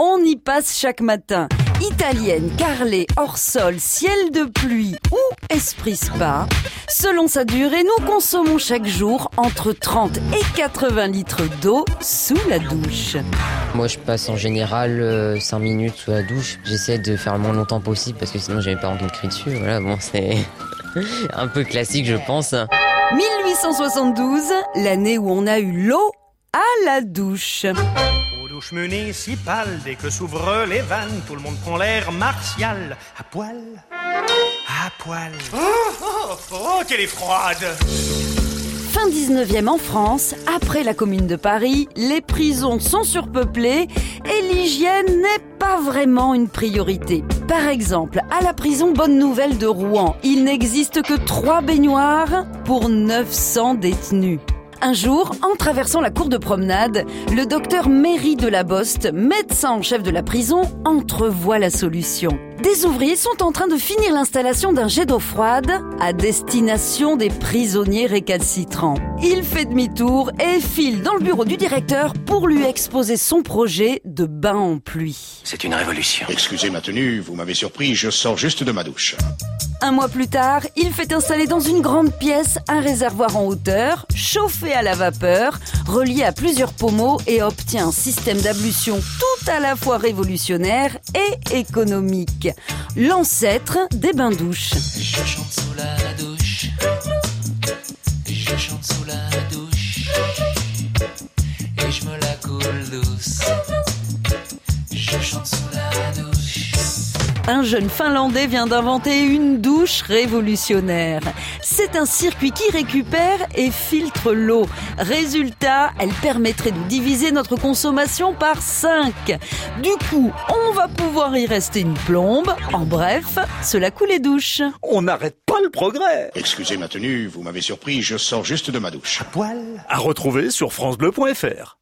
on y passe chaque matin. Italienne, carrelée, hors sol, ciel de pluie ou esprit spa. Selon sa durée, nous consommons chaque jour entre 30 et 80 litres d'eau sous la douche. Moi, je passe en général 5 minutes sous la douche. J'essaie de faire le moins longtemps possible parce que sinon j'ai mes parents qui me crient dessus. Voilà, bon, c'est un peu classique, je pense. 1872, l'année où on a eu l'eau à la douche. Aux douches municipales, dès que s'ouvrent les vannes, tout le monde prend l'air martial. À poil, à poil. Oh, oh, oh, qu'elle est froide Fin 19e en France, après la commune de Paris, les prisons sont surpeuplées et l'hygiène n'est pas vraiment une priorité. Par exemple, à la prison Bonne Nouvelle de Rouen, il n'existe que trois baignoires pour 900 détenus. Un jour, en traversant la cour de promenade, le docteur Méry de la Boste, médecin en chef de la prison, entrevoit la solution. Des ouvriers sont en train de finir l'installation d'un jet d'eau froide à destination des prisonniers récalcitrants. Il fait demi-tour et file dans le bureau du directeur pour lui exposer son projet de bain en pluie. C'est une révolution. Excusez ma tenue, vous m'avez surpris, je sors juste de ma douche. Un mois plus tard, il fait installer dans une grande pièce un réservoir en hauteur, chauffé à la vapeur, relié à plusieurs pommeaux et obtient un système d'ablution tout à la fois révolutionnaire et économique. L'ancêtre des bains-douches. Je chante sous la douche. Je chante sous la douche. Et je me la coule douce. Je chante sous la douche. Un jeune Finlandais vient d'inventer une douche révolutionnaire. C'est un circuit qui récupère et filtre l'eau. Résultat, elle permettrait de diviser notre consommation par 5. Du coup, on va pouvoir y rester une plombe. En bref, cela coule les douches. On n'arrête pas le progrès. Excusez ma tenue, vous m'avez surpris, je sors juste de ma douche. À poil À retrouver sur francebleu.fr.